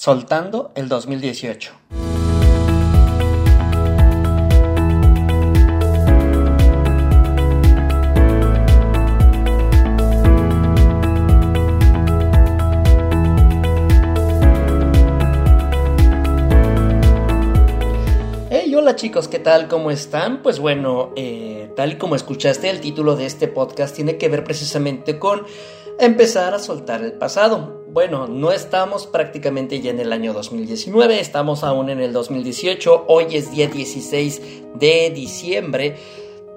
Soltando el 2018. Hey, hola chicos, ¿qué tal? ¿Cómo están? Pues bueno, eh, tal y como escuchaste, el título de este podcast tiene que ver precisamente con empezar a soltar el pasado. Bueno, no estamos prácticamente ya en el año 2019, estamos aún en el 2018, hoy es día 16 de diciembre.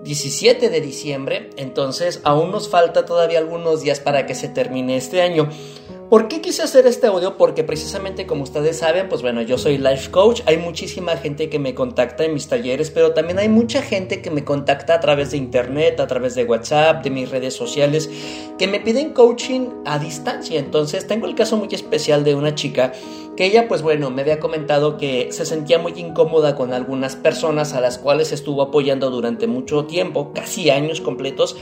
17 de diciembre, entonces aún nos falta todavía algunos días para que se termine este año. ¿Por qué quise hacer este audio? Porque precisamente como ustedes saben, pues bueno, yo soy life coach, hay muchísima gente que me contacta en mis talleres, pero también hay mucha gente que me contacta a través de internet, a través de WhatsApp, de mis redes sociales, que me piden coaching a distancia. Entonces tengo el caso muy especial de una chica que ella pues bueno me había comentado que se sentía muy incómoda con algunas personas a las cuales estuvo apoyando durante mucho tiempo, casi años completos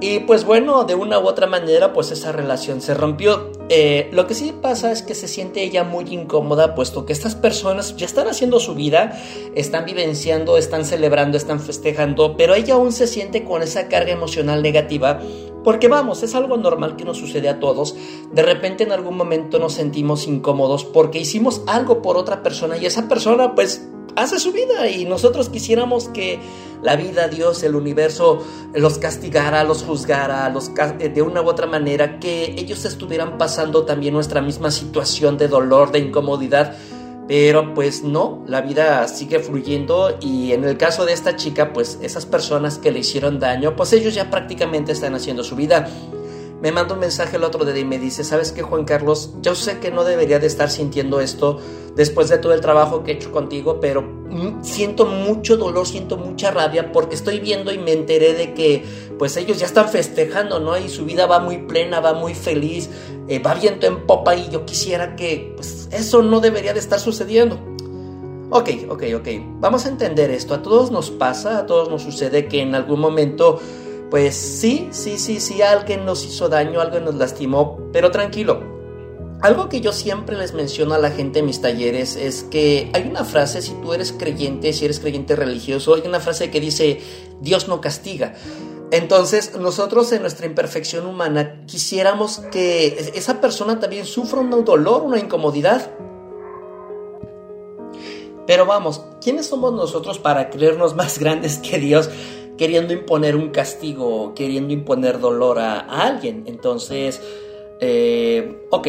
y pues bueno, de una u otra manera, pues esa relación se rompió. Eh, lo que sí pasa es que se siente ella muy incómoda, puesto que estas personas ya están haciendo su vida, están vivenciando, están celebrando, están festejando, pero ella aún se siente con esa carga emocional negativa. Porque vamos, es algo normal que nos sucede a todos. De repente en algún momento nos sentimos incómodos porque hicimos algo por otra persona y esa persona pues hace su vida y nosotros quisiéramos que la vida, Dios, el universo los castigara, los juzgara, los de una u otra manera, que ellos estuvieran pasando también nuestra misma situación de dolor, de incomodidad. Pero pues no, la vida sigue fluyendo y en el caso de esta chica, pues esas personas que le hicieron daño, pues ellos ya prácticamente están haciendo su vida me manda un mensaje el otro día y me dice, ¿sabes qué, Juan Carlos? Yo sé que no debería de estar sintiendo esto después de todo el trabajo que he hecho contigo, pero siento mucho dolor, siento mucha rabia porque estoy viendo y me enteré de que pues ellos ya están festejando, ¿no? Y su vida va muy plena, va muy feliz, eh, va viento en popa y yo quisiera que pues eso no debería de estar sucediendo. Ok, ok, ok. Vamos a entender esto. A todos nos pasa, a todos nos sucede que en algún momento pues sí, sí, sí, sí, alguien nos hizo daño, alguien nos lastimó, pero tranquilo. Algo que yo siempre les menciono a la gente en mis talleres es que hay una frase, si tú eres creyente, si eres creyente religioso, hay una frase que dice, Dios no castiga. Entonces, nosotros en nuestra imperfección humana quisiéramos que esa persona también sufra un dolor, una incomodidad. Pero vamos, ¿quiénes somos nosotros para creernos más grandes que Dios? Queriendo imponer un castigo, queriendo imponer dolor a, alguien. Entonces, eh, ok,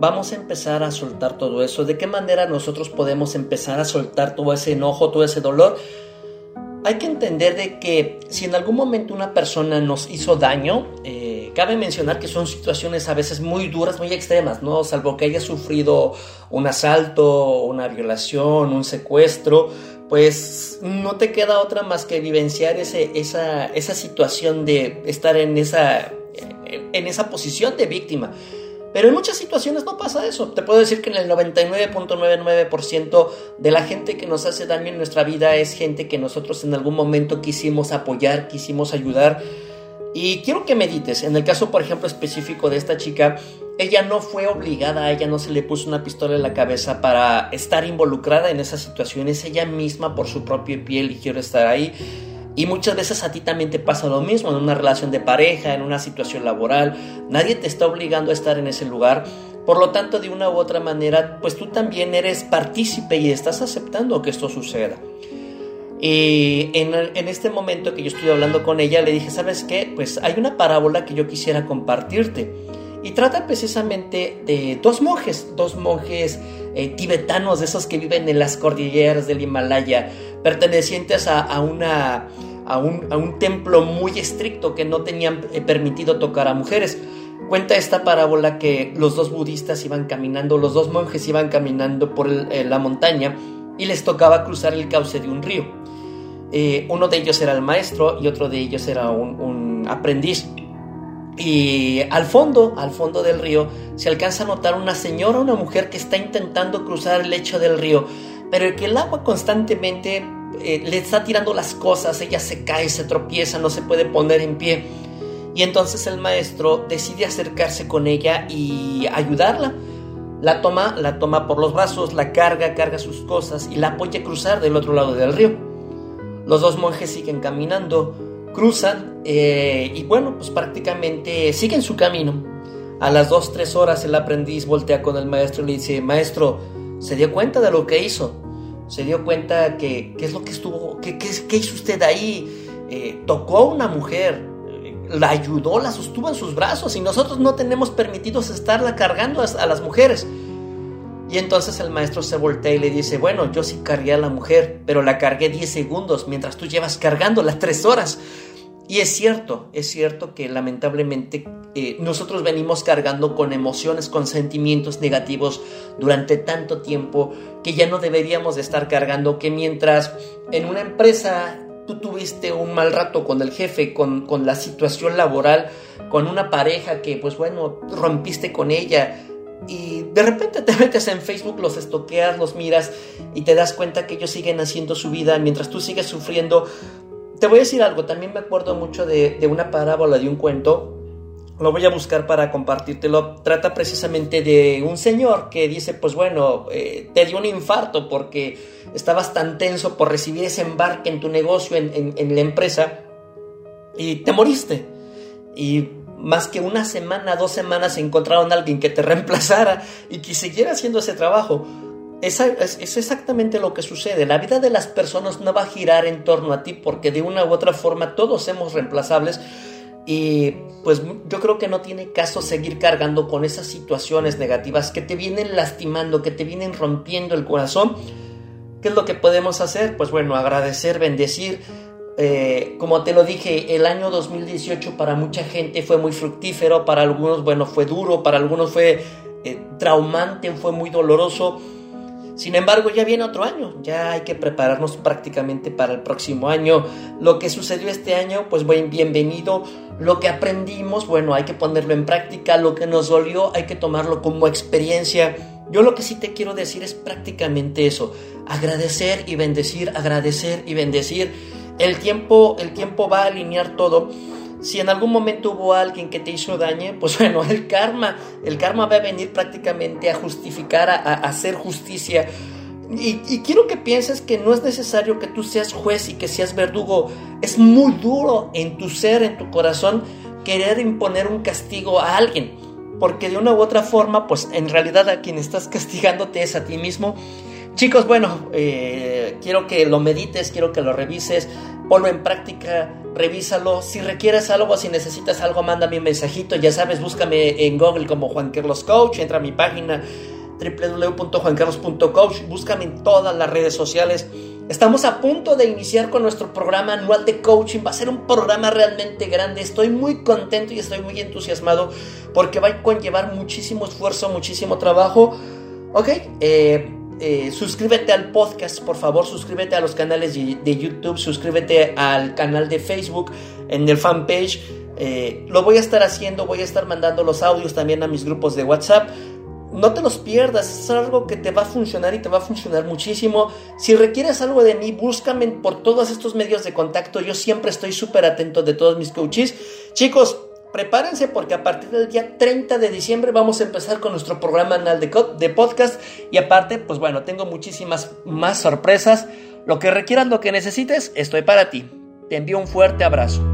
vamos a empezar a soltar todo eso. ¿De qué manera nosotros podemos empezar a soltar todo ese enojo, todo ese dolor? Hay que entender de que si en algún momento una persona nos hizo daño, eh, cabe mencionar que son situaciones a veces muy duras, muy extremas, ¿no? Salvo que haya sufrido un asalto, una violación, un secuestro, pues no te queda otra más que vivenciar ese, esa, esa situación de estar en esa, en esa posición de víctima. Pero en muchas situaciones no pasa eso. Te puedo decir que en el 99.99% de la gente que nos hace daño en nuestra vida es gente que nosotros en algún momento quisimos apoyar, quisimos ayudar. Y quiero que medites. En el caso, por ejemplo, específico de esta chica, ella no fue obligada, a ella no se le puso una pistola en la cabeza para estar involucrada en esas situaciones. Ella misma, por su propio pie, eligió estar ahí. Y muchas veces a ti también te pasa lo mismo en una relación de pareja, en una situación laboral. Nadie te está obligando a estar en ese lugar. Por lo tanto, de una u otra manera, pues tú también eres partícipe y estás aceptando que esto suceda. Y en, en, este momento que yo estoy hablando con ella, le dije, ¿sabes qué? Pues hay una parábola que yo quisiera compartirte. Y trata precisamente de dos monjes, dos monjes eh, tibetanos, de esos que viven en las cordilleras del Himalaya, pertenecientes a, una, a, un, a, un, templo muy estricto que no tenían eh, permitido tocar a mujeres. Cuenta esta parábola que los dos budistas iban caminando, los dos monjes iban caminando por eh, la montaña y les tocaba cruzar el cauce de un río. uno de ellos era el maestro y otro de ellos era un aprendiz. Y al fondo, al fondo del río, se alcanza a notar una señora, una mujer que está intentando cruzar el lecho del río, pero que el agua constantemente eh, le está tirando las cosas, ella se cae, se tropieza, no se puede poner en pie. Y entonces el maestro decide acercarse con ella y ayudarla. La toma, la toma por los brazos, la carga, carga sus cosas y la apoya a cruzar del otro lado del río. Los dos monjes siguen caminando, cruzan eh, y bueno, pues prácticamente siguen su camino. A las dos, tres horas el aprendiz voltea con el maestro y le dice, maestro, ¿se dio cuenta de lo que hizo? ¿Se dio cuenta que qué es lo que estuvo, qué, qué, hizo usted ahí? Eh, tocó a una mujer, eh, la ayudó, la sostuvo en sus brazos y nosotros no tenemos permitidos estarla cargando a, las mujeres. Y entonces el maestro se voltea y le dice, bueno, yo sí cargué a la mujer, pero la cargué 10 segundos mientras tú llevas cargando las 3 horas. Y es cierto, es cierto que lamentablemente eh, nosotros venimos cargando con emociones, con sentimientos negativos durante tanto tiempo que ya no deberíamos de estar cargando, que mientras en una empresa tú tuviste un mal rato con el jefe, con, con la situación laboral, con una pareja que pues bueno, rompiste con ella, y de repente te metes en Facebook, los estoqueas, los miras y te das cuenta que ellos siguen haciendo su vida mientras tú sigues sufriendo, te voy a decir algo, también me acuerdo mucho de, una parábola, de un cuento, lo voy a buscar para compartírtelo. Trata precisamente de un señor que dice, pues bueno, eh, te dio un infarto porque estabas tan tenso por recibir ese embarque en tu negocio, en, en la empresa, y te moriste. Y más que una semana, dos semanas encontraron alguien que te reemplazara y que siguiera haciendo ese trabajo. Es, es, exactamente lo que sucede. La vida de las personas no va a girar en torno a ti porque de una u otra forma todos somos reemplazables y pues yo creo que no tiene caso seguir cargando con esas situaciones negativas que te vienen lastimando, que te vienen rompiendo el corazón. ¿Qué es lo que podemos hacer? Pues bueno, agradecer, bendecir. Eh, como te lo dije, el año 2018 para mucha gente fue muy fructífero, para algunos, bueno, fue duro, para algunos fue eh, traumante, fue muy doloroso sin embargo, ya viene otro año, ya hay que prepararnos prácticamente para el próximo año. Lo que sucedió este año, pues buen bienvenido. Lo que aprendimos, bueno, hay que ponerlo en práctica. Lo que nos dolió, hay que tomarlo como experiencia. Yo lo que sí te quiero decir es prácticamente eso. Agradecer y bendecir, agradecer y bendecir. El tiempo, el tiempo va a alinear todo si en algún momento hubo alguien que te hizo daño, pues bueno, el karma, el karma va a venir prácticamente a justificar, a, hacer justicia. Y, y, quiero que pienses que no es necesario que tú seas juez y que seas verdugo. Es muy duro en tu ser, en tu corazón, querer imponer un castigo a alguien. Porque de una u otra forma, pues en realidad a quien estás castigándote es a ti mismo. Chicos, bueno, eh, quiero que lo medites, quiero que lo revises, ponlo en práctica, revísalo. Si requieres algo, si necesitas algo, mándame un mensajito. Ya sabes, búscame en Google como Juan Carlos Coach, entra a mi página www.juancarlos.coach, búscame en todas las redes sociales. Estamos a punto de iniciar con nuestro programa anual de coaching. Va a ser un programa realmente grande. Estoy muy contento y estoy muy entusiasmado porque va a conllevar muchísimo esfuerzo, muchísimo trabajo. Ok, eh, eh, suscríbete al podcast, por favor, suscríbete a los canales de, YouTube, suscríbete al canal de Facebook, en el fanpage. Eh, lo voy a estar haciendo, voy a estar mandando los audios también a mis grupos de WhatsApp. No te los pierdas, es algo que te va a funcionar y te va a funcionar muchísimo. Si requieres algo de mí, búscame por todos estos medios de contacto. Yo siempre estoy súper atento de todos mis coaches. Chicos, prepárense porque a partir del día 30 de diciembre vamos a empezar con nuestro programa anual de, podcast y aparte, pues bueno, tengo muchísimas más sorpresas. Lo que requieras, lo que necesites, estoy para ti. Te envío un fuerte abrazo.